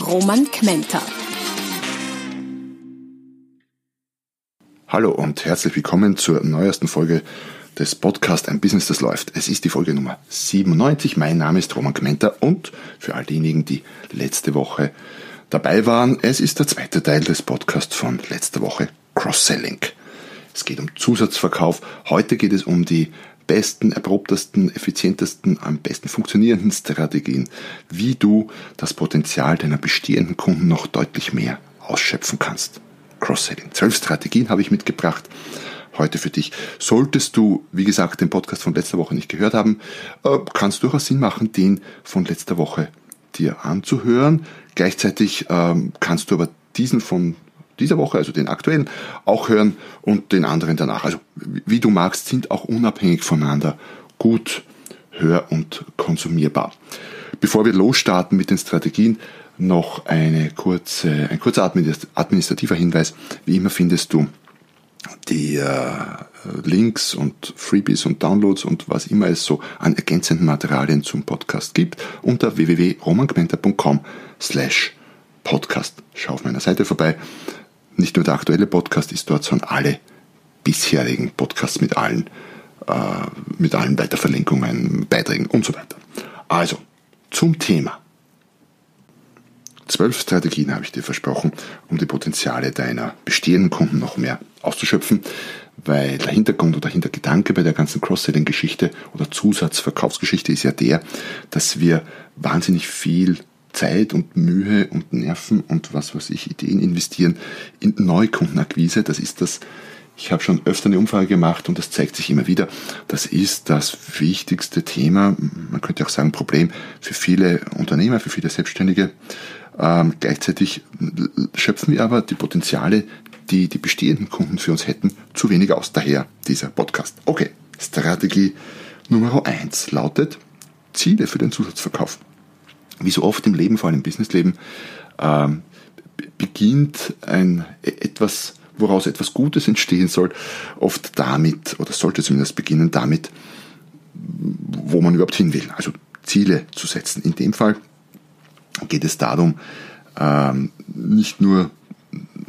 Roman Kmenter. Hallo und herzlich willkommen zur neuesten Folge des Podcasts Ein Business, das läuft. Es ist die Folge Nummer 97. Mein Name ist Roman Kmenter und für all diejenigen, die letzte Woche dabei waren, es ist der zweite Teil des Podcasts von letzter Woche Cross-Selling. Es geht um Zusatzverkauf. Heute geht es um die besten, erprobtesten, effizientesten, am besten funktionierenden Strategien, wie du das Potenzial deiner bestehenden Kunden noch deutlich mehr ausschöpfen kannst. Cross-Selling. Zwölf Strategien habe ich mitgebracht heute für dich. Solltest du, wie gesagt, den Podcast von letzter Woche nicht gehört haben, äh, kann es durchaus Sinn machen, den von letzter Woche dir anzuhören. Gleichzeitig ähm, kannst du aber diesen von dieser Woche, also den aktuellen, auch hören und den anderen danach. Also wie du magst, sind auch unabhängig voneinander gut hör- und konsumierbar. Bevor wir losstarten mit den Strategien, noch eine kurze, ein kurzer administrativer Hinweis. Wie immer findest du die äh, Links und Freebies und Downloads und was immer es so an ergänzenden Materialien zum Podcast gibt unter www.romangmenta.com slash podcast. Schau auf meiner Seite vorbei nicht nur der aktuelle Podcast ist dort, sondern alle bisherigen Podcasts mit allen, äh, mit allen Weiterverlinkungen, Beiträgen und so weiter. Also, zum Thema. Zwölf Strategien habe ich dir versprochen, um die Potenziale deiner bestehenden Kunden noch mehr auszuschöpfen, weil der Hintergrund oder Hintergedanke bei der ganzen Cross-Selling-Geschichte oder Zusatzverkaufsgeschichte ist ja der, dass wir wahnsinnig viel Zeit und Mühe und Nerven und was weiß ich, Ideen investieren in Neukundenakquise. Das ist das, ich habe schon öfter eine Umfrage gemacht und das zeigt sich immer wieder. Das ist das wichtigste Thema, man könnte auch sagen Problem für viele Unternehmer, für viele Selbstständige. Ähm, gleichzeitig schöpfen wir aber die Potenziale, die die bestehenden Kunden für uns hätten, zu wenig aus. Daher dieser Podcast. Okay, Strategie Nummer eins lautet Ziele für den Zusatzverkauf wie so oft im Leben, vor allem im Businessleben, ähm, beginnt ein etwas, woraus etwas Gutes entstehen soll, oft damit, oder sollte zumindest beginnen damit, wo man überhaupt hin will. Also Ziele zu setzen. In dem Fall geht es darum, ähm, nicht nur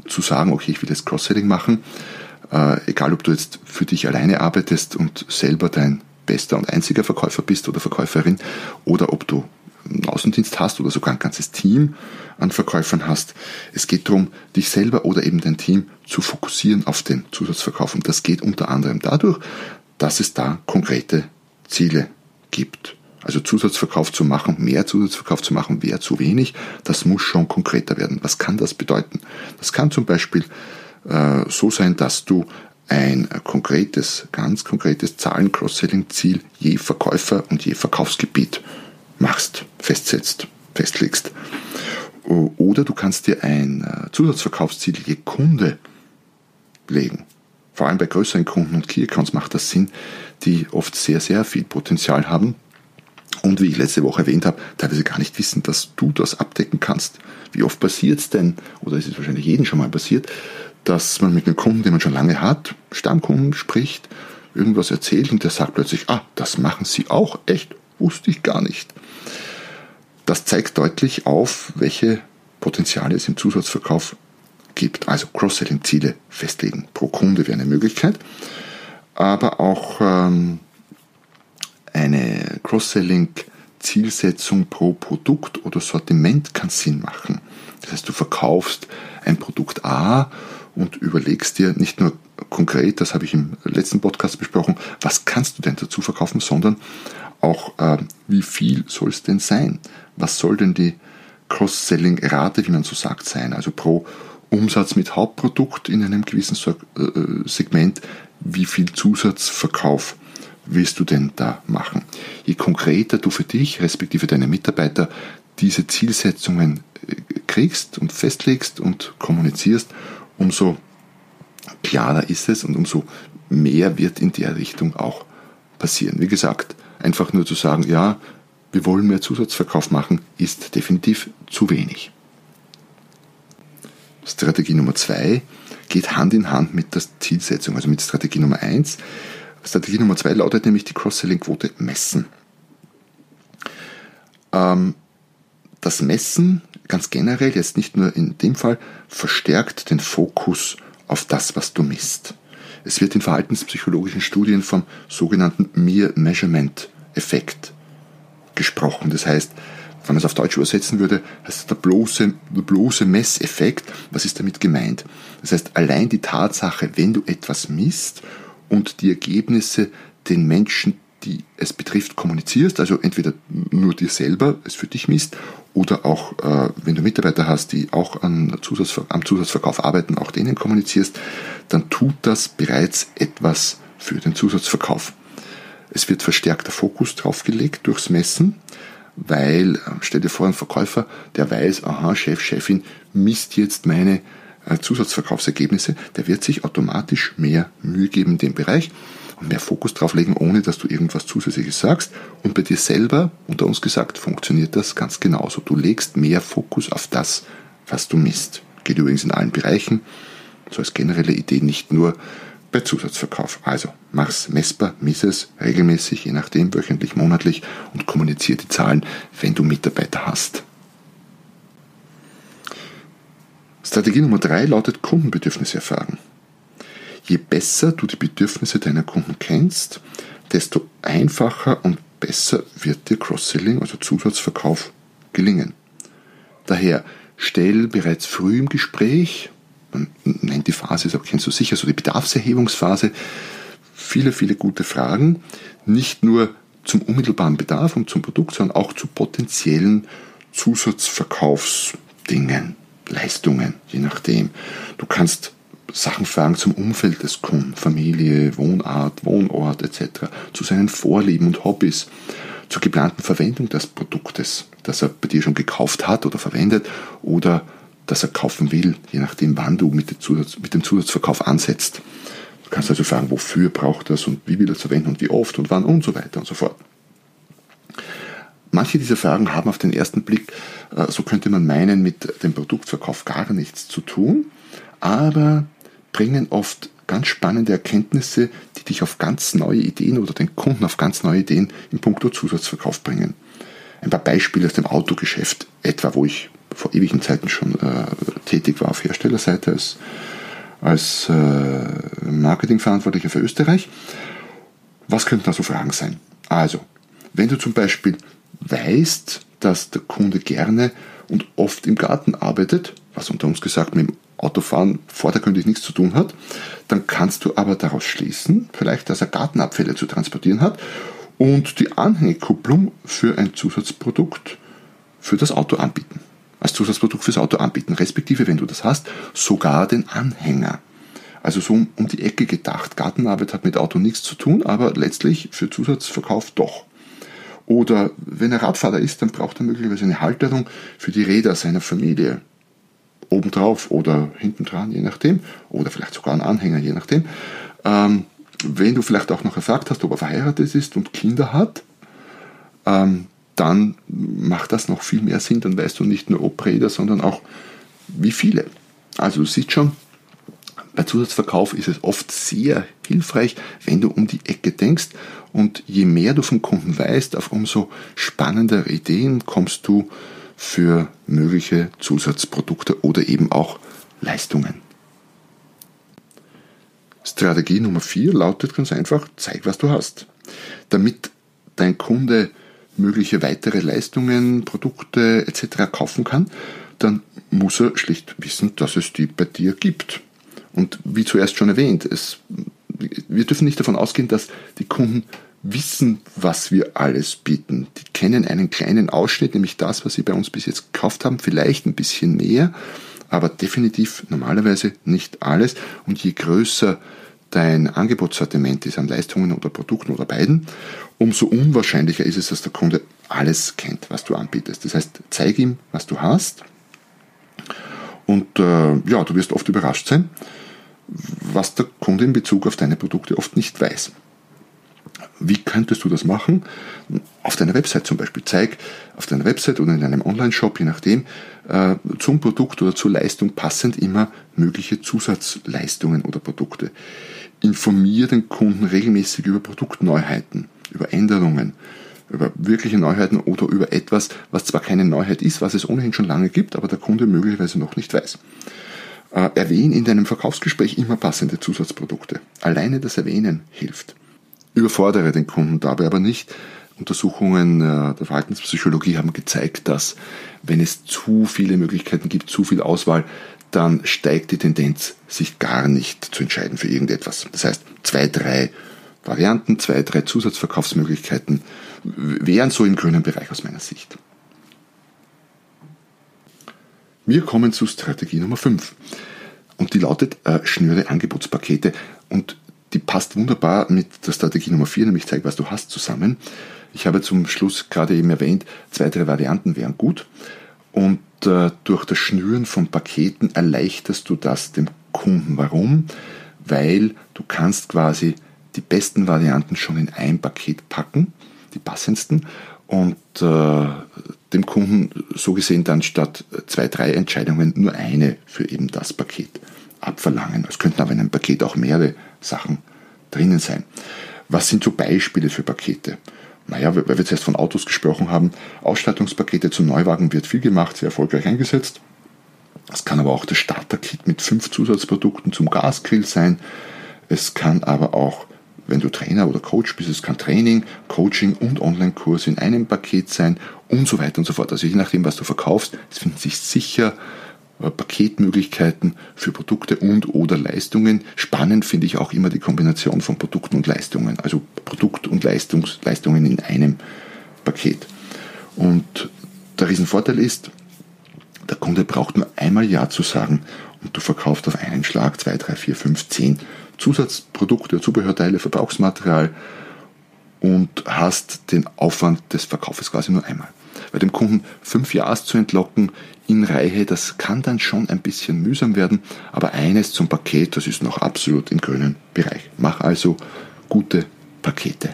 zu sagen, okay, ich will jetzt Cross-Selling machen, äh, egal ob du jetzt für dich alleine arbeitest und selber dein bester und einziger Verkäufer bist oder Verkäuferin, oder ob du einen Außendienst hast oder sogar ein ganzes Team an Verkäufern hast. Es geht darum, dich selber oder eben dein Team zu fokussieren auf den Zusatzverkauf. Und das geht unter anderem dadurch, dass es da konkrete Ziele gibt. Also Zusatzverkauf zu machen, mehr Zusatzverkauf zu machen, wäre zu wenig. Das muss schon konkreter werden. Was kann das bedeuten? Das kann zum Beispiel äh, so sein, dass du ein konkretes, ganz konkretes Zahlen-Cross-Selling-Ziel je Verkäufer und je Verkaufsgebiet machst, festsetzt, festlegst. Oder du kannst dir ein äh, Zusatzverkaufsziel je Kunde legen. Vor allem bei größeren Kunden und Key Accounts macht das Sinn, die oft sehr, sehr viel Potenzial haben und wie ich letzte Woche erwähnt habe, teilweise gar nicht wissen, dass du das abdecken kannst. Wie oft passiert es denn, oder es ist wahrscheinlich jedem schon mal passiert, dass man mit einem Kunden, den man schon lange hat, Stammkunden spricht, irgendwas erzählt und der sagt plötzlich, ah, das machen sie auch, echt, wusste ich gar nicht. Das zeigt deutlich auf, welche Potenziale es im Zusatzverkauf gibt. Also Cross-Selling-Ziele festlegen. Pro Kunde wäre eine Möglichkeit, aber auch ähm, eine Cross-Selling-Zielsetzung pro Produkt oder Sortiment kann Sinn machen. Das heißt, du verkaufst ein Produkt A und überlegst dir nicht nur konkret, das habe ich im letzten Podcast besprochen, was kannst du denn dazu verkaufen, sondern auch, äh, wie viel soll es denn sein? Was soll denn die Cross-Selling-Rate, wie man so sagt, sein? Also pro Umsatz mit Hauptprodukt in einem gewissen äh, Segment, wie viel Zusatzverkauf willst du denn da machen? Je konkreter du für dich, respektive deine Mitarbeiter, diese Zielsetzungen kriegst und festlegst und kommunizierst, umso klarer ist es und umso mehr wird in der Richtung auch passieren. Wie gesagt, einfach nur zu sagen, ja, wir wollen mehr Zusatzverkauf machen, ist definitiv zu wenig. Strategie Nummer zwei geht Hand in Hand mit der Zielsetzung, also mit Strategie Nummer eins. Strategie Nummer zwei lautet nämlich die Cross-Selling-Quote messen. Ähm, das Messen ganz generell, jetzt nicht nur in dem Fall, verstärkt den Fokus auf das, was du misst. Es wird in verhaltenspsychologischen Studien vom sogenannten Mere Measurement Effekt gesprochen. Das heißt, wenn man es auf Deutsch übersetzen würde, heißt es der bloße, der bloße Messeffekt. Was ist damit gemeint? Das heißt, allein die Tatsache, wenn du etwas misst und die Ergebnisse den Menschen, die es betrifft, kommunizierst, also entweder nur dir selber es für dich misst oder auch, äh, wenn du Mitarbeiter hast, die auch an Zusatzver am Zusatzverkauf arbeiten, auch denen kommunizierst, dann tut das bereits etwas für den Zusatzverkauf. Es wird verstärkter Fokus drauf gelegt durchs Messen, weil, äh, stell dir vor, ein Verkäufer, der weiß, aha, Chef, Chefin misst jetzt meine äh, Zusatzverkaufsergebnisse, der wird sich automatisch mehr Mühe geben in dem Bereich und mehr Fokus drauf legen, ohne dass du irgendwas Zusätzliches sagst. Und bei dir selber, unter uns gesagt, funktioniert das ganz genauso. Du legst mehr Fokus auf das, was du misst. Geht übrigens in allen Bereichen, so als generelle Idee, nicht nur bei Zusatzverkauf. Also mach's messbar, miss es regelmäßig, je nachdem, wöchentlich, monatlich und kommuniziere die Zahlen, wenn du Mitarbeiter hast. Strategie Nummer drei lautet Kundenbedürfnisse erfragen. Je besser du die Bedürfnisse deiner Kunden kennst, desto einfacher und besser wird dir Cross-Selling, also Zusatzverkauf, gelingen. Daher stell bereits früh im Gespräch, man nennt die Phase, das kennst du sicher, so die Bedarfserhebungsphase, viele, viele gute Fragen, nicht nur zum unmittelbaren Bedarf und zum Produkt, sondern auch zu potenziellen Zusatzverkaufsdingen, Leistungen, je nachdem. Du kannst Sachen fragen zum Umfeld des Kunden, Familie, Wohnart, Wohnort etc., zu seinen Vorlieben und Hobbys, zur geplanten Verwendung des Produktes, das er bei dir schon gekauft hat oder verwendet oder das er kaufen will, je nachdem, wann du mit, Zusatz, mit dem Zusatzverkauf ansetzt. Du kannst also fragen, wofür braucht er es und wie will er es verwenden und wie oft und wann und so weiter und so fort. Manche dieser Fragen haben auf den ersten Blick, äh, so könnte man meinen, mit dem Produktverkauf gar nichts zu tun, aber bringen oft ganz spannende Erkenntnisse, die dich auf ganz neue Ideen oder den Kunden auf ganz neue Ideen im Punkto Zusatzverkauf bringen. Ein paar Beispiele aus dem Autogeschäft, etwa wo ich vor ewigen Zeiten schon äh, tätig war auf Herstellerseite als, als äh, Marketingverantwortlicher für Österreich. Was könnten da so Fragen sein? Also, wenn du zum Beispiel weißt, dass der Kunde gerne und oft im Garten arbeitet, was unter uns gesagt mit dem Autofahren vordergründig nichts zu tun hat, dann kannst du aber daraus schließen, vielleicht, dass er Gartenabfälle zu transportieren hat und die Anhängekupplung für ein Zusatzprodukt für das Auto anbieten. Als Zusatzprodukt fürs Auto anbieten, respektive, wenn du das hast, sogar den Anhänger. Also so um die Ecke gedacht. Gartenarbeit hat mit Auto nichts zu tun, aber letztlich für Zusatzverkauf doch. Oder wenn er Radfahrer ist, dann braucht er möglicherweise eine Halterung für die Räder seiner Familie obendrauf oder hinten dran, je nachdem, oder vielleicht sogar ein Anhänger, je nachdem. Ähm, wenn du vielleicht auch noch erfragt hast, ob er verheiratet ist und Kinder hat, ähm, dann macht das noch viel mehr Sinn. Dann weißt du nicht nur ob Räder, sondern auch wie viele. Also du siehst schon, bei Zusatzverkauf ist es oft sehr hilfreich, wenn du um die Ecke denkst und je mehr du vom Kunden weißt, auf umso spannendere Ideen kommst du für mögliche Zusatzprodukte oder eben auch Leistungen. Strategie Nummer 4 lautet ganz einfach, zeig, was du hast. Damit dein Kunde mögliche weitere Leistungen, Produkte etc. kaufen kann, dann muss er schlicht wissen, dass es die bei dir gibt. Und wie zuerst schon erwähnt, es, wir dürfen nicht davon ausgehen, dass die Kunden wissen, was wir alles bieten. Die kennen einen kleinen Ausschnitt, nämlich das, was sie bei uns bis jetzt gekauft haben, vielleicht ein bisschen mehr, aber definitiv normalerweise nicht alles. Und je größer dein Angebotssortiment ist an Leistungen oder Produkten oder beiden, umso unwahrscheinlicher ist es, dass der Kunde alles kennt, was du anbietest. Das heißt, zeig ihm, was du hast Und äh, ja, du wirst oft überrascht sein, was der Kunde in Bezug auf deine Produkte oft nicht weiß. Wie könntest du das machen? Auf deiner Website zum Beispiel. Zeig auf deiner Website oder in einem Online-Shop, je nachdem, äh, zum Produkt oder zur Leistung passend immer mögliche Zusatzleistungen oder Produkte. Informiere den Kunden regelmäßig über Produktneuheiten, über Änderungen, über wirkliche Neuheiten oder über etwas, was zwar keine Neuheit ist, was es ohnehin schon lange gibt, aber der Kunde möglicherweise noch nicht weiß. Äh, erwähne in deinem Verkaufsgespräch immer passende Zusatzprodukte. Alleine das Erwähnen hilft. Überfordere den Kunden dabei aber nicht. Untersuchungen äh, der Verhaltenspsychologie haben gezeigt, dass wenn es zu viele Möglichkeiten gibt, zu viel Auswahl, dann steigt die Tendenz, sich gar nicht zu entscheiden für irgendetwas. Das heißt, zwei, drei Varianten, zwei, drei Zusatzverkaufsmöglichkeiten wären so im grünen Bereich aus meiner Sicht. Wir kommen zu Strategie Nummer 5. Und die lautet äh, schnüre Angebotspakete. Und die passt wunderbar mit der Strategie Nummer 4, nämlich zeig, was du hast, zusammen. Ich habe zum Schluss gerade eben erwähnt, zwei, drei Varianten wären gut. Und äh, durch das Schnüren von Paketen erleichterst du das dem Kunden. Warum? Weil du kannst quasi die besten Varianten schon in ein Paket packen, die passendsten, und äh, dem Kunden so gesehen dann statt zwei, drei Entscheidungen nur eine für eben das Paket abverlangen. Es könnten aber in einem Paket auch mehrere Sachen drinnen sein. Was sind so Beispiele für Pakete? Naja, weil wir zuerst von Autos gesprochen haben, Ausstattungspakete zum Neuwagen wird viel gemacht, sehr erfolgreich eingesetzt. Es kann aber auch das Starter-Kit mit fünf Zusatzprodukten zum Gasgrill sein. Es kann aber auch, wenn du Trainer oder Coach bist, es kann Training, Coaching und Online-Kurs in einem Paket sein und so weiter und so fort. Also je nachdem, was du verkaufst, es finden sich sicher Paketmöglichkeiten für Produkte und oder Leistungen. Spannend finde ich auch immer die Kombination von Produkten und Leistungen, also Produkt- und Leistungs Leistungen in einem Paket. Und der Riesenvorteil ist, der Kunde braucht nur einmal Ja zu sagen und du verkaufst auf einen Schlag zwei, drei, vier, fünf, zehn Zusatzprodukte, Zubehörteile, Verbrauchsmaterial und hast den Aufwand des Verkaufes quasi nur einmal. Bei dem Kunden fünf Ja's zu entlocken in Reihe, das kann dann schon ein bisschen mühsam werden, aber eines zum Paket, das ist noch absolut im grünen Bereich. Mach also gute Pakete.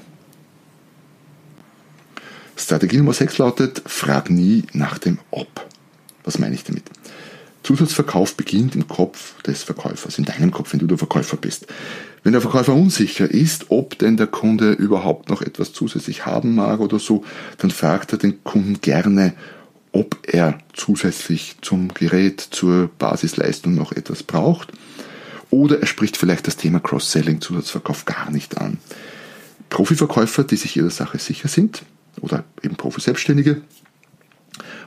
Strategie Nummer 6 lautet, frag nie nach dem Ob. Was meine ich damit? Zusatzverkauf beginnt im Kopf des Verkäufers, in deinem Kopf, wenn du der Verkäufer bist. Wenn der Verkäufer unsicher ist, ob denn der Kunde überhaupt noch etwas zusätzlich haben mag oder so, dann fragt er den Kunden gerne, ob er zusätzlich zum Gerät, zur Basisleistung noch etwas braucht. Oder er spricht vielleicht das Thema Cross-Selling, Zusatzverkauf gar nicht an. Profiverkäufer, die sich ihrer Sache sicher sind, oder eben Profi-Selbstständige,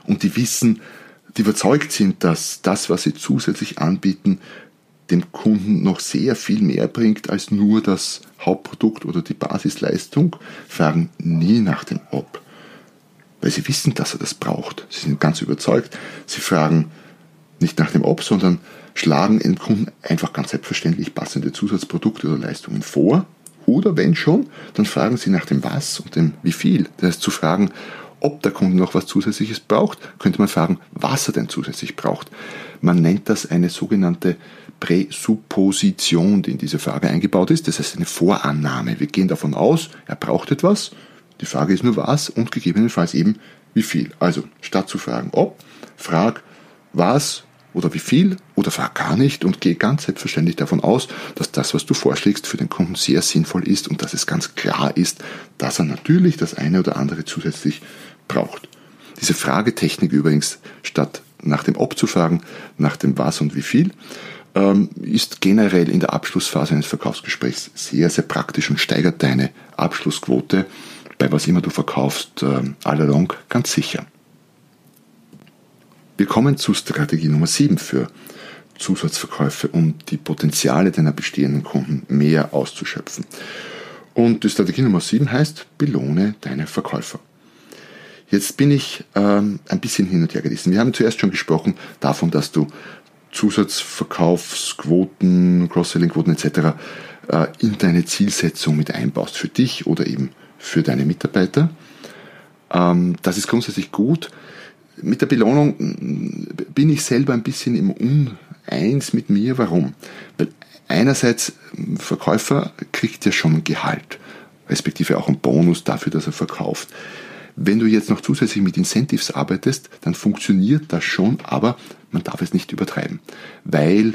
und die wissen, die überzeugt sind, dass das, was sie zusätzlich anbieten, dem Kunden noch sehr viel mehr bringt als nur das Hauptprodukt oder die Basisleistung, fragen nie nach dem Ob, weil sie wissen, dass er das braucht. Sie sind ganz überzeugt. Sie fragen nicht nach dem Ob, sondern schlagen dem Kunden einfach ganz selbstverständlich passende Zusatzprodukte oder Leistungen vor. Oder wenn schon, dann fragen sie nach dem Was und dem Wie viel. Das heißt, zu fragen, ob der Kunde noch was Zusätzliches braucht, könnte man fragen, was er denn zusätzlich braucht. Man nennt das eine sogenannte Präsupposition, die in diese Frage eingebaut ist. Das heißt eine Vorannahme. Wir gehen davon aus, er braucht etwas. Die Frage ist nur was und gegebenenfalls eben wie viel. Also statt zu fragen ob, frag was oder wie viel oder frag gar nicht und geh ganz selbstverständlich davon aus, dass das, was du vorschlägst, für den Kunden sehr sinnvoll ist und dass es ganz klar ist, dass er natürlich das eine oder andere zusätzlich braucht. Diese Fragetechnik übrigens, statt nach dem Ob zu fragen, nach dem Was und wie viel, ähm, ist generell in der Abschlussphase eines Verkaufsgesprächs sehr, sehr praktisch und steigert deine Abschlussquote bei was immer du verkaufst ähm, all along ganz sicher. Wir kommen zu Strategie Nummer 7 für Zusatzverkäufe, um die Potenziale deiner bestehenden Kunden mehr auszuschöpfen. Und die Strategie Nummer 7 heißt, belohne deine Verkäufer. Jetzt bin ich ähm, ein bisschen hin und her gerissen. Wir haben zuerst schon gesprochen davon, dass du Zusatzverkaufsquoten, Cross-Selling-Quoten etc. Äh, in deine Zielsetzung mit einbaust, für dich oder eben für deine Mitarbeiter. Ähm, das ist grundsätzlich gut. Mit der Belohnung mm, bin ich selber ein bisschen im Uneins mit mir. Warum? Weil einerseits mm, Verkäufer kriegt ja schon Gehalt, respektive auch einen Bonus dafür, dass er verkauft. Wenn du jetzt noch zusätzlich mit Incentives arbeitest, dann funktioniert das schon, aber man darf es nicht übertreiben, weil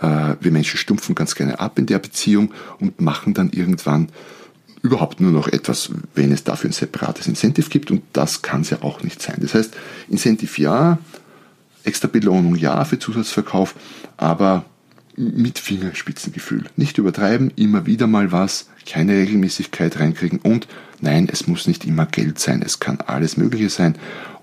äh, wir Menschen stumpfen ganz gerne ab in der Beziehung und machen dann irgendwann überhaupt nur noch etwas, wenn es dafür ein separates Incentive gibt und das kann es ja auch nicht sein. Das heißt, Incentive ja, extra Belohnung ja für Zusatzverkauf, aber mit Fingerspitzengefühl. Nicht übertreiben, immer wieder mal was, keine Regelmäßigkeit reinkriegen und nein, es muss nicht immer Geld sein, es kann alles Mögliche sein.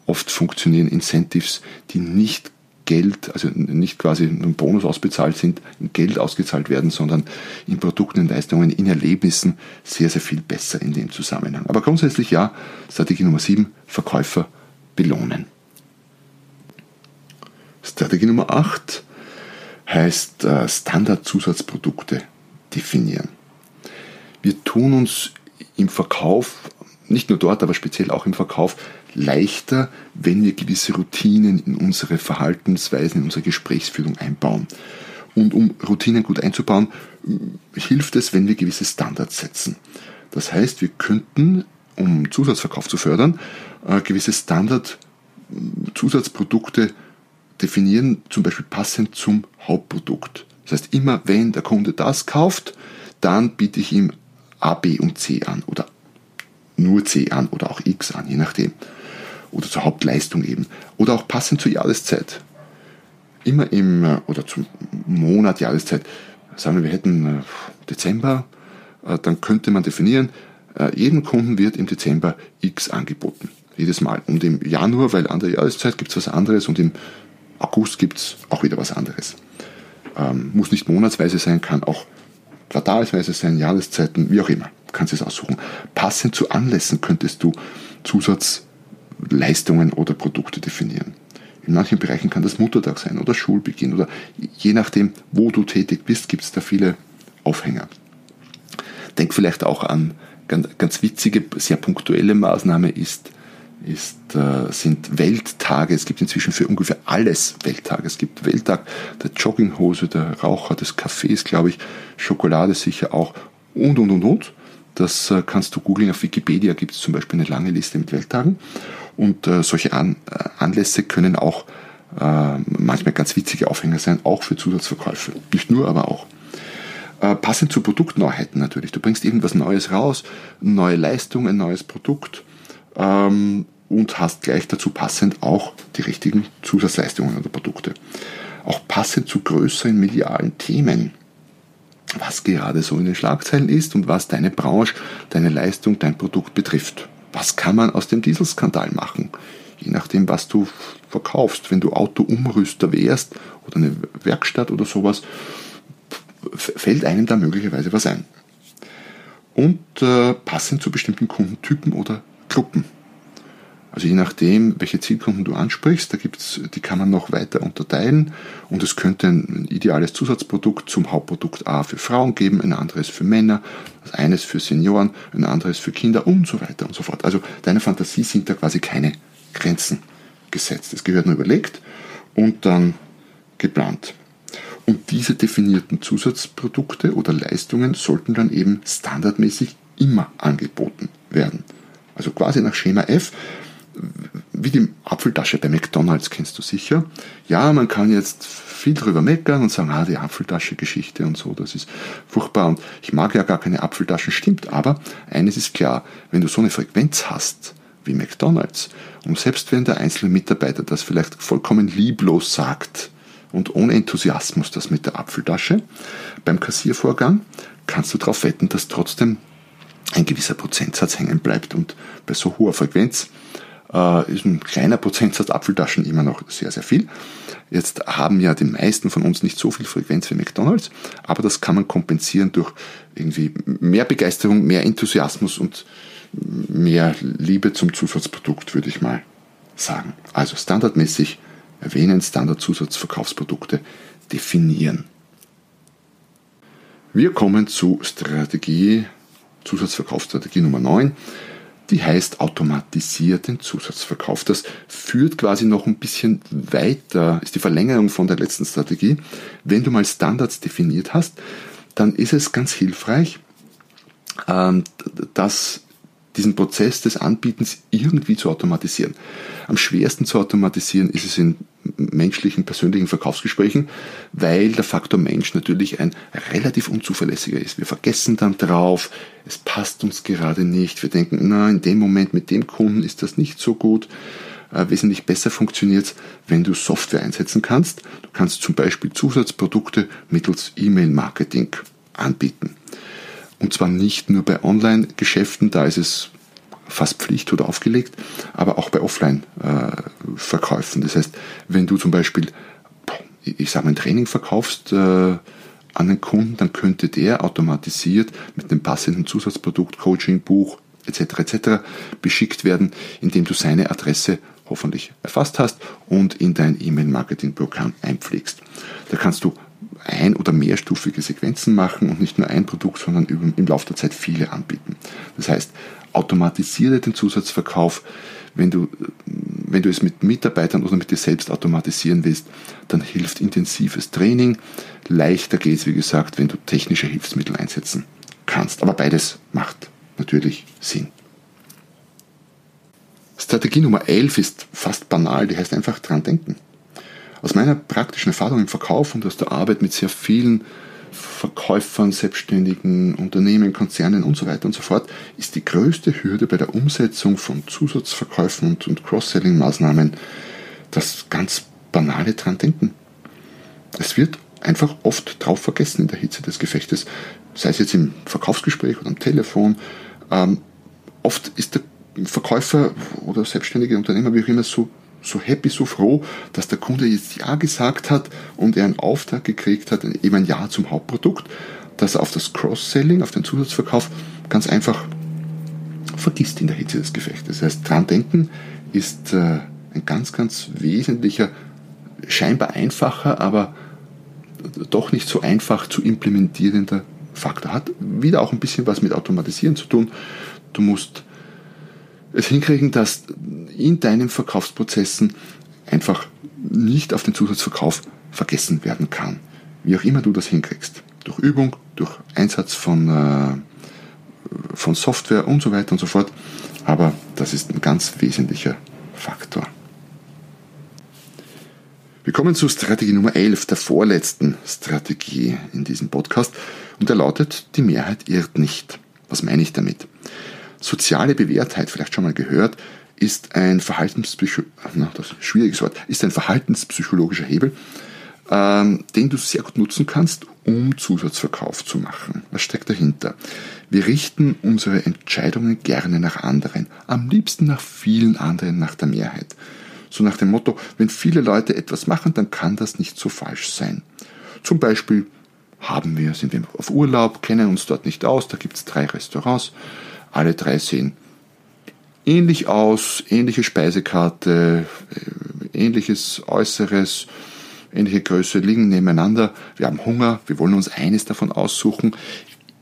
Oft funktionieren Incentives, die nicht Geld, also nicht quasi ein Bonus ausbezahlt sind, in Geld ausgezahlt werden, sondern in Produkten, in Leistungen, in Erlebnissen sehr, sehr viel besser in dem Zusammenhang. Aber grundsätzlich ja, Strategie Nummer 7, Verkäufer belohnen. Strategie Nummer 8 heißt äh, Standardzusatzprodukte definieren. Wir tun uns im Verkauf, nicht nur dort, aber speziell auch im Verkauf, leichter, wenn wir gewisse Routinen in unsere Verhaltensweisen, in unsere Gesprächsführung einbauen. Und um Routinen gut einzubauen, hilft es, wenn wir gewisse Standards setzen. Das heißt, wir könnten, um Zusatzverkauf zu fördern, äh, gewisse Standard-Zusatzprodukte definieren, zum Beispiel passend zum Hauptprodukt. Das heißt, immer wenn der Kunde das kauft, dann biete ich ihm A, B und C an oder nur C an oder auch X an, je nachdem oder zur Hauptleistung eben. Oder auch passend zur Jahreszeit. Immer im, äh, oder zum Monat, Jahreszeit. Sagen wir, wir hätten äh, Dezember, äh, dann könnte man definieren, jedem Kunden wird im Dezember X angeboten. Jedes Mal. Und im Januar, weil an der Jahreszeit gibt es was anderes und im August gibt es auch wieder was anderes. Ähm, muss nicht monatsweise sein, kann auch quartalsweise sein, Jahreszeiten, wie auch immer. Du kannst es aussuchen. Passend zu Anlässen könntest du Zusatz Leistungen oder Produkte definieren. In manchen Bereichen kann das Muttertag sein oder Schulbeginn oder je nachdem, wo du tätig bist, gibt es da viele Aufhänger. Denk vielleicht auch an ganz, ganz witzige, sehr punktuelle Maßnahme ist, ist, äh, sind Welttage. Es gibt inzwischen für ungefähr alles Welttage. Es gibt Welttag der Jogginghose, der Raucher, des Kaffees, glaube ich, Schokolade sicher auch und, und, und, und. Das äh, kannst du googeln. Auf Wikipedia gibt es zum Beispiel eine lange Liste mit Welttagen. Und äh, solche An äh, Anlässe können auch äh, manchmal ganz witzige Aufhänger sein, auch für Zusatzverkäufe. Nicht nur, aber auch. Äh, passend zu Produktneuheiten natürlich. Du bringst irgendwas Neues raus, neue Leistung, ein neues Produkt ähm, und hast gleich dazu passend auch die richtigen Zusatzleistungen oder Produkte. Auch passend zu größeren medialen Themen was gerade so in den Schlagzeilen ist und was deine Branche, deine Leistung, dein Produkt betrifft. Was kann man aus dem Dieselskandal machen? Je nachdem, was du verkaufst. Wenn du Autoumrüster wärst oder eine Werkstatt oder sowas, fällt einem da möglicherweise was ein. Und äh, passend zu bestimmten Kundentypen oder Gruppen. Also je nachdem, welche Zielkunden du ansprichst, da gibt's, die kann man noch weiter unterteilen und es könnte ein ideales Zusatzprodukt zum Hauptprodukt A für Frauen geben, ein anderes für Männer, eines für Senioren, ein anderes für Kinder und so weiter und so fort. Also deiner Fantasie sind da quasi keine Grenzen gesetzt. Es gehört nur überlegt und dann geplant. Und diese definierten Zusatzprodukte oder Leistungen sollten dann eben standardmäßig immer angeboten werden. Also quasi nach Schema F wie die Apfeltasche bei McDonalds kennst du sicher. Ja, man kann jetzt viel drüber meckern und sagen, ah, die Apfeltasche-Geschichte und so, das ist furchtbar und ich mag ja gar keine Apfeltaschen, stimmt. Aber eines ist klar, wenn du so eine Frequenz hast wie McDonalds und selbst wenn der einzelne Mitarbeiter das vielleicht vollkommen lieblos sagt und ohne Enthusiasmus das mit der Apfeltasche beim Kassiervorgang, kannst du darauf wetten, dass trotzdem ein gewisser Prozentsatz hängen bleibt und bei so hoher Frequenz äh, ist ein kleiner Prozentsatz Apfeltaschen immer noch sehr, sehr viel. Jetzt haben ja die meisten von uns nicht so viel Frequenz wie McDonalds, aber das kann man kompensieren durch irgendwie mehr Begeisterung, mehr Enthusiasmus und mehr Liebe zum Zusatzprodukt, würde ich mal sagen. Also standardmäßig erwähnen, Standardzusatzverkaufsprodukte definieren. Wir kommen zu Strategie, Zusatzverkaufsstrategie Nummer 9 die heißt automatisierten Zusatzverkauf. Das führt quasi noch ein bisschen weiter, ist die Verlängerung von der letzten Strategie. Wenn du mal Standards definiert hast, dann ist es ganz hilfreich, ähm, dass diesen Prozess des Anbietens irgendwie zu automatisieren. Am schwersten zu automatisieren ist es in menschlichen, persönlichen Verkaufsgesprächen, weil der Faktor Mensch natürlich ein relativ unzuverlässiger ist. Wir vergessen dann drauf, es passt uns gerade nicht. Wir denken, na, in dem Moment mit dem Kunden ist das nicht so gut. Äh, wesentlich besser funktioniert wenn du Software einsetzen kannst. Du kannst zum Beispiel Zusatzprodukte mittels E-Mail-Marketing anbieten. Und zwar nicht nur bei Online-Geschäften, da ist es fast Pflicht oder aufgelegt, aber auch bei Offline-Verkäufen. das heißt, wenn du zum Beispiel, ich sage mal, ein Training verkaufst äh, an einen Kunden, dann könnte der automatisiert mit einem passenden Zusatzprodukt, Coaching, Buch etc. etc. beschickt werden, indem du seine Adresse hoffentlich erfasst hast und in dein E-Mail-Marketing-Programm einpflegst. Da kannst du ein- oder mehrstufige Sequenzen machen und nicht nur ein Produkt, sondern im Laufe der Zeit viele anbieten. Das heißt, automatisiere den Zusatzverkauf. Wenn du, wenn du es mit Mitarbeitern oder mit dir selbst automatisieren willst, dann hilft intensives Training. Leichter geht es, wie gesagt, wenn du technische Hilfsmittel einsetzen kannst. Aber beides macht natürlich Sinn. Strategie Nummer 11 ist fast banal, die heißt einfach dran denken. Aus meiner praktischen Erfahrung im Verkauf und aus der Arbeit mit sehr vielen Verkäufern, Selbstständigen, Unternehmen, Konzernen und so weiter und so fort, ist die größte Hürde bei der Umsetzung von Zusatzverkäufen und, und Cross-Selling-Maßnahmen das ganz banale dran denken. Es wird einfach oft drauf vergessen in der Hitze des Gefechtes, sei es jetzt im Verkaufsgespräch oder am Telefon. Ähm, oft ist der Verkäufer oder selbstständige Unternehmer, wie auch immer, so so happy, so froh, dass der Kunde jetzt Ja gesagt hat und er einen Auftrag gekriegt hat, eben ein Ja zum Hauptprodukt, dass er auf das Cross-Selling, auf den Zusatzverkauf ganz einfach vergisst in der Hitze des Gefechtes. Das heißt, dran denken ist äh, ein ganz, ganz wesentlicher, scheinbar einfacher, aber doch nicht so einfach zu implementierender Faktor. Hat wieder auch ein bisschen was mit Automatisieren zu tun. Du musst es hinkriegen, dass in deinen Verkaufsprozessen einfach nicht auf den Zusatzverkauf vergessen werden kann. Wie auch immer du das hinkriegst. Durch Übung, durch Einsatz von, äh, von Software und so weiter und so fort. Aber das ist ein ganz wesentlicher Faktor. Wir kommen zu Strategie Nummer 11, der vorletzten Strategie in diesem Podcast. Und er lautet, die Mehrheit irrt nicht. Was meine ich damit? Soziale Bewährtheit, vielleicht schon mal gehört, ist ein Verhaltenspsycho na, das ist ein schwieriges Wort, ist ein verhaltenspsychologischer Hebel, ähm, den du sehr gut nutzen kannst, um Zusatzverkauf zu machen. Was steckt dahinter? Wir richten unsere Entscheidungen gerne nach anderen, am liebsten nach vielen anderen, nach der Mehrheit. So nach dem Motto, wenn viele Leute etwas machen, dann kann das nicht so falsch sein. Zum Beispiel haben wir, sind wir auf Urlaub, kennen uns dort nicht aus, da gibt es drei Restaurants, alle drei sehen ähnlich aus, ähnliche Speisekarte, äh, ähnliches Äußeres, ähnliche Größe liegen nebeneinander. Wir haben Hunger, wir wollen uns eines davon aussuchen.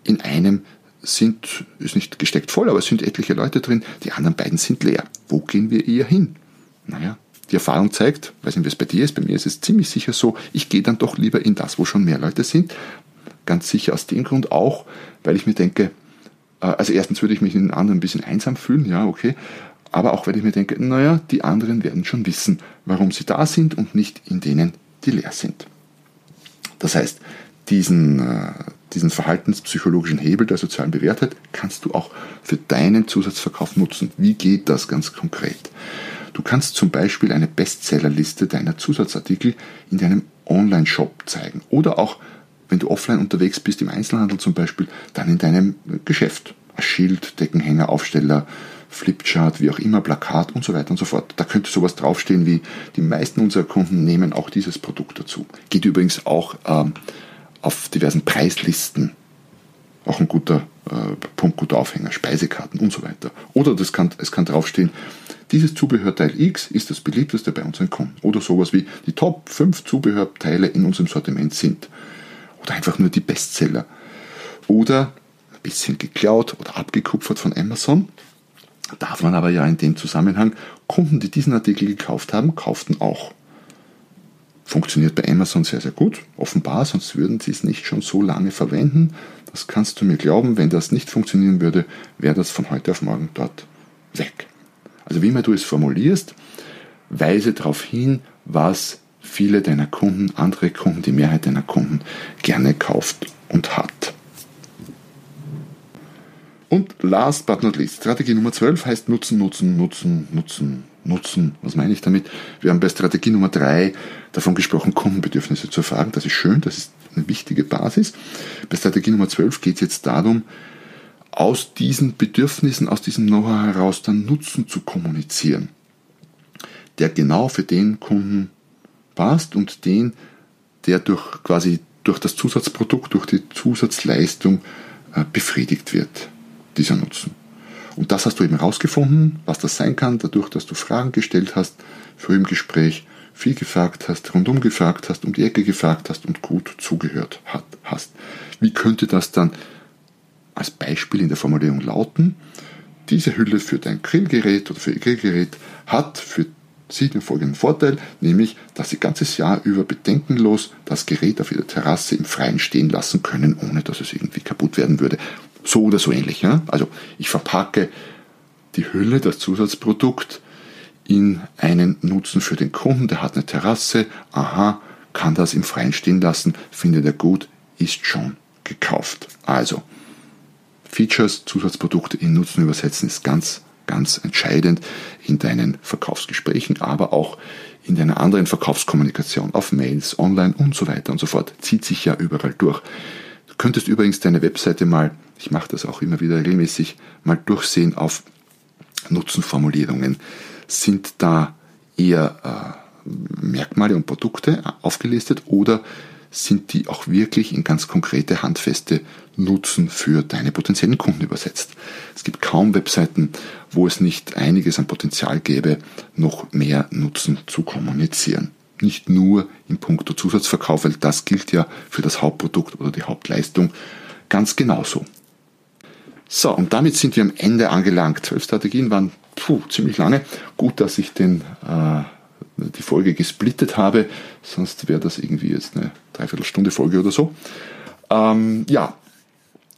In einem sind, ist nicht gesteckt voll, aber es sind etliche Leute drin, die anderen beiden sind leer. Wo gehen wir eher hin? Naja, die Erfahrung zeigt, weiß nicht, wie es bei dir ist, bei mir ist es ziemlich sicher so, ich gehe dann doch lieber in das, wo schon mehr Leute sind. Ganz sicher aus dem Grund auch, weil ich mir denke, also erstens würde ich mich in den anderen ein bisschen einsam fühlen, ja, okay. Aber auch weil ich mir denke, naja, die anderen werden schon wissen, warum sie da sind und nicht in denen, die leer sind. Das heißt, diesen, äh, diesen verhaltenspsychologischen Hebel der sozialen Bewährtheit kannst du auch für deinen Zusatzverkauf nutzen. Wie geht das ganz konkret? Du kannst zum Beispiel eine Bestsellerliste deiner Zusatzartikel in deinem Online-Shop zeigen oder auch wenn du offline unterwegs bist, im Einzelhandel zum Beispiel, dann in deinem Geschäft. Schild, Deckenhänger, Aufsteller, Flipchart, wie auch immer, Plakat und so weiter und so fort. Da könnte sowas draufstehen wie, die meisten unserer Kunden nehmen auch dieses Produkt dazu. Geht übrigens auch ähm, auf diversen Preislisten. Auch ein guter äh, Punkt, guter Aufhänger, Speisekarten und so weiter. Oder das kann, es kann draufstehen, dieses Zubehörteil X ist das beliebteste bei unseren Kunden. Oder sowas wie die Top 5 Zubehörteile in unserem Sortiment sind oder einfach nur die Bestseller. Oder ein bisschen geklaut oder abgekupfert von Amazon. darf man aber ja in dem Zusammenhang, Kunden, die diesen Artikel gekauft haben, kauften auch. Funktioniert bei Amazon sehr, sehr gut, offenbar, sonst würden sie es nicht schon so lange verwenden. Das kannst du mir glauben, wenn das nicht funktionieren würde, wäre das von heute auf morgen dort weg. Also wie immer du es formulierst, weise darauf hin, was viele deiner Kunden, andere Kunden, die Mehrheit deiner Kunden gerne kauft und hat. Und last but not least, Strategie Nummer 12 heißt Nutzen, Nutzen, Nutzen, Nutzen, Nutzen. Was meine ich damit? Wir haben bei Strategie Nummer 3 davon gesprochen, Kundenbedürfnisse zu erfragen. Das ist schön, das ist eine wichtige Basis. Bei Strategie Nummer 12 geht es jetzt darum, aus diesen Bedürfnissen, aus diesem Know-how heraus dann Nutzen zu kommunizieren, der genau für den Kunden passt und den, der durch quasi durch das Zusatzprodukt, durch die Zusatzleistung äh, befriedigt wird, dieser Nutzen. Und das hast du eben herausgefunden, was das sein kann, dadurch, dass du Fragen gestellt hast, früh im Gespräch viel gefragt hast, rundum gefragt hast, um die Ecke gefragt hast und gut zugehört hast. Wie könnte das dann als Beispiel in der Formulierung lauten? Diese Hülle für dein Grillgerät oder für ihr Grillgerät hat für Sie den folgenden Vorteil, nämlich, dass Sie ganzes Jahr über bedenkenlos das Gerät auf Ihrer Terrasse im Freien stehen lassen können, ohne dass es irgendwie kaputt werden würde. So oder so ähnlich. Ja? Also ich verpacke die Hülle, das Zusatzprodukt, in einen Nutzen für den Kunden, der hat eine Terrasse, aha, kann das im Freien stehen lassen, findet er gut, ist schon gekauft. Also, Features, Zusatzprodukte in Nutzen übersetzen ist ganz ganz entscheidend in deinen Verkaufsgesprächen, aber auch in deiner anderen Verkaufskommunikation auf Mails, online und so weiter und so fort. Zieht sich ja überall durch. Du könntest übrigens deine Webseite mal, ich mache das auch immer wieder regelmäßig, mal durchsehen auf Nutzenformulierungen. Sind da eher äh, Merkmale und Produkte aufgelistet oder sind die auch wirklich in ganz konkrete, handfeste Nutzen für deine potenziellen Kunden übersetzt. Es gibt kaum Webseiten, wo es nicht einiges an Potenzial gäbe, noch mehr Nutzen zu kommunizieren. Nicht nur im Punkto Zusatzverkauf, weil das gilt ja für das Hauptprodukt oder die Hauptleistung ganz genauso. So, und damit sind wir am Ende angelangt. Zwölf Strategien waren puh, ziemlich lange. Gut, dass ich den äh, die Folge gesplittet habe, sonst wäre das irgendwie jetzt eine Dreiviertelstunde Folge oder so. Ähm, ja,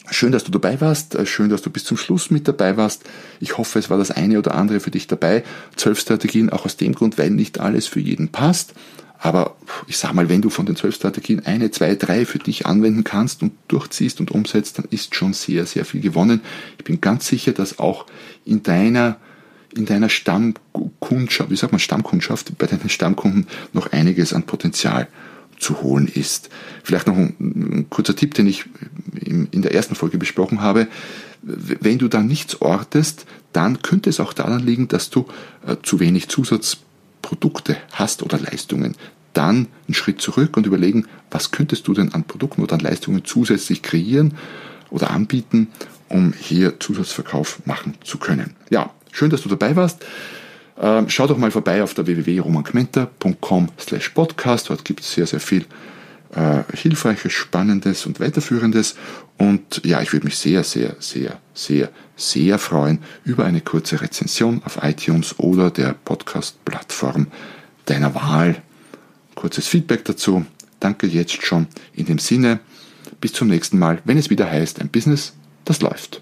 schön, dass du dabei warst, äh, schön, dass du bis zum Schluss mit dabei warst. Ich hoffe, es war das eine oder andere für dich dabei. Zwölf Strategien auch aus dem Grund, weil nicht alles für jeden passt. Aber ich sag mal, wenn du von den zwölf Strategien eine, zwei, drei für dich anwenden kannst und durchziehst und umsetzt, dann ist schon sehr, sehr viel gewonnen. Ich bin ganz sicher, dass auch in deiner in deiner Stammkundschaft, wie sagt man Stammkundschaft, bei deinen Stammkunden noch einiges an Potenzial zu holen ist. Vielleicht noch ein, kurzer Tipp, den ich in der ersten Folge besprochen habe. Wenn du da nichts ortest, dann könnte es auch daran liegen, dass du äh, zu wenig Zusatzprodukte hast oder Leistungen. Dann einen Schritt zurück und überlegen, was könntest du denn an Produkten oder an Leistungen zusätzlich kreieren oder anbieten, um hier Zusatzverkauf machen zu können. Ja, Schön, dass du dabei warst. Ähm, schau doch mal vorbei auf der www.romankmenta.com slash podcast. Dort gibt es sehr, sehr viel äh, Hilfreiches, Spannendes und Weiterführendes. Und ja, ich würde mich sehr, sehr, sehr, sehr, sehr freuen über eine kurze Rezension auf iTunes oder der Podcast-Plattform deiner Wahl. Kurzes Feedback dazu. Danke jetzt schon in dem Sinne. Bis zum nächsten Mal, wenn es wieder heißt, ein Business, das läuft.